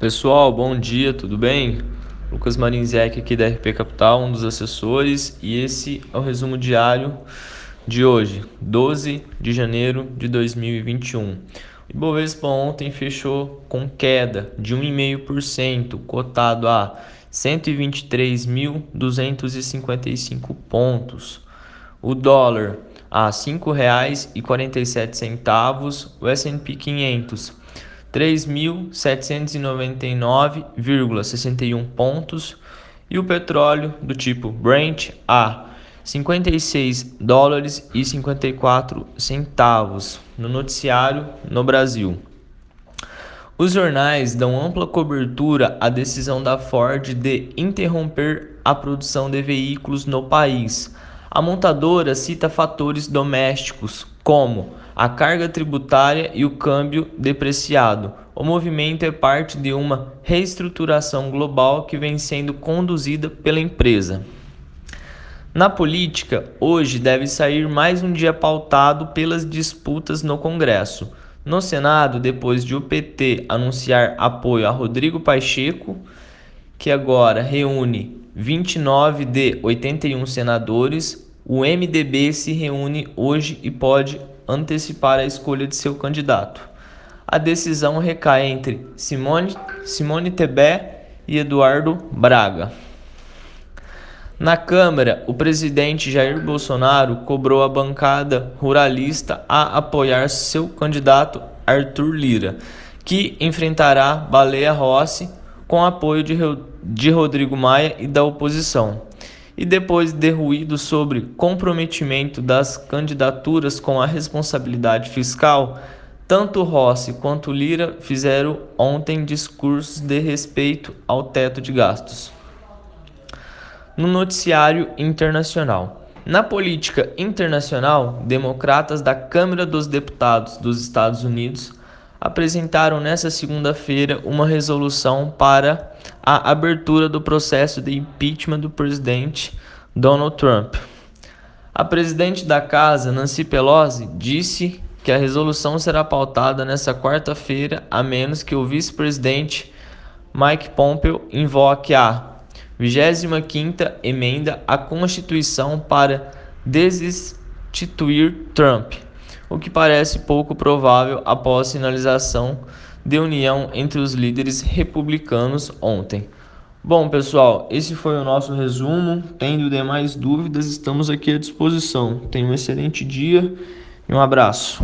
Pessoal, bom dia, tudo bem? Lucas Marinzec aqui da RP Capital, um dos assessores, e esse é o resumo diário de hoje, 12 de janeiro de 2021. O Ibovespa ontem fechou com queda de 1,5%, cotado a 123.255 pontos. O dólar a R$ 5,47, o S&P 500 3.799,61 pontos e o petróleo do tipo Brent a 56 dólares e 54 centavos no noticiário no Brasil. Os jornais dão ampla cobertura à decisão da Ford de interromper a produção de veículos no país. A montadora cita fatores domésticos como a carga tributária e o câmbio depreciado. O movimento é parte de uma reestruturação global que vem sendo conduzida pela empresa. Na política, hoje deve sair mais um dia pautado pelas disputas no Congresso. No Senado, depois de o PT anunciar apoio a Rodrigo Pacheco, que agora reúne 29 de 81 senadores, o MDB se reúne hoje e pode antecipar a escolha de seu candidato. A decisão recai entre Simone, Simone Tebet e Eduardo Braga. Na Câmara, o presidente Jair Bolsonaro cobrou a bancada ruralista a apoiar seu candidato Arthur Lira, que enfrentará Baleia Rossi com apoio de, de Rodrigo Maia e da oposição e depois de ruído sobre comprometimento das candidaturas com a responsabilidade fiscal, tanto Rossi quanto Lira fizeram ontem discursos de respeito ao teto de gastos. No noticiário internacional. Na política internacional, democratas da Câmara dos Deputados dos Estados Unidos apresentaram nesta segunda-feira uma resolução para a abertura do processo de impeachment do presidente Donald Trump. A presidente da casa, Nancy Pelosi, disse que a resolução será pautada nesta quarta-feira, a menos que o vice-presidente Mike Pompeo invoque a 25ª emenda à Constituição para destituir Trump o que parece pouco provável após a sinalização de união entre os líderes republicanos ontem. Bom, pessoal, esse foi o nosso resumo. Tendo demais dúvidas, estamos aqui à disposição. Tenha um excelente dia e um abraço.